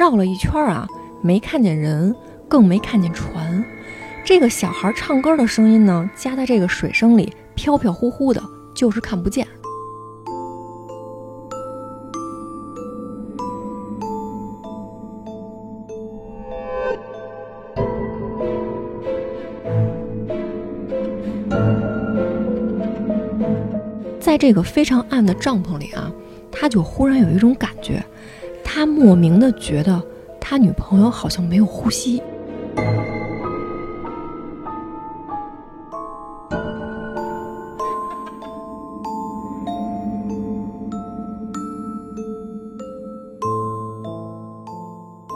绕了一圈啊，没看见人，更没看见船。这个小孩唱歌的声音呢，夹在这个水声里，飘飘忽忽的，就是看不见。在这个非常暗的帐篷里啊，他就忽然有一种感觉，他莫名的觉得他女朋友好像没有呼吸。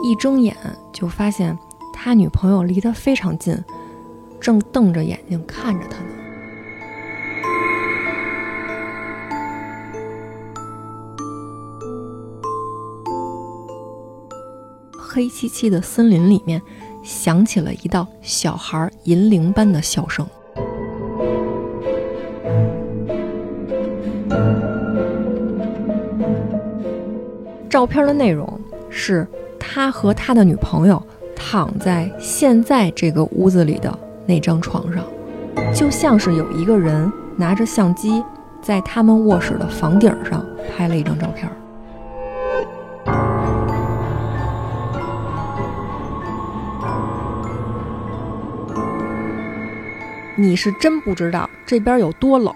一睁眼就发现他女朋友离他非常近，正瞪着眼睛看着他呢。黑漆漆的森林里面，响起了一道小孩银铃般的笑声。照片的内容是他和他的女朋友躺在现在这个屋子里的那张床上，就像是有一个人拿着相机在他们卧室的房顶上拍了一张照片。你是真不知道这边有多冷，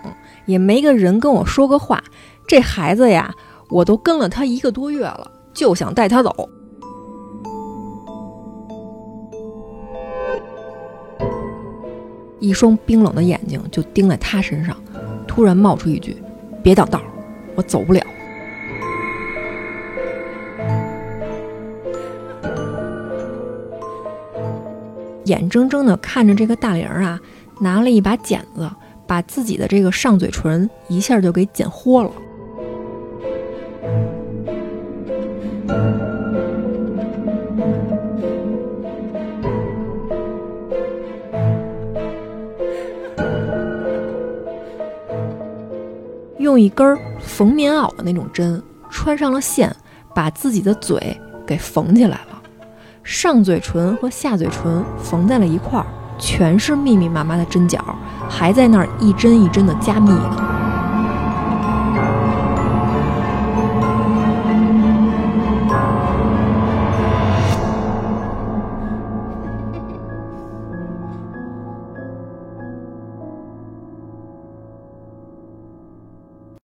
也没个人跟我说个话。这孩子呀，我都跟了他一个多月了，就想带他走。一双冰冷的眼睛就盯在他身上，突然冒出一句：“别挡道，我走不了。”眼睁睁的看着这个大玲儿啊。拿了一把剪子，把自己的这个上嘴唇一下就给剪豁了。用一根缝棉袄的那种针穿上了线，把自己的嘴给缝起来了，上嘴唇和下嘴唇缝在了一块儿。全是密密麻麻的针脚，还在那儿一针一针的加密呢。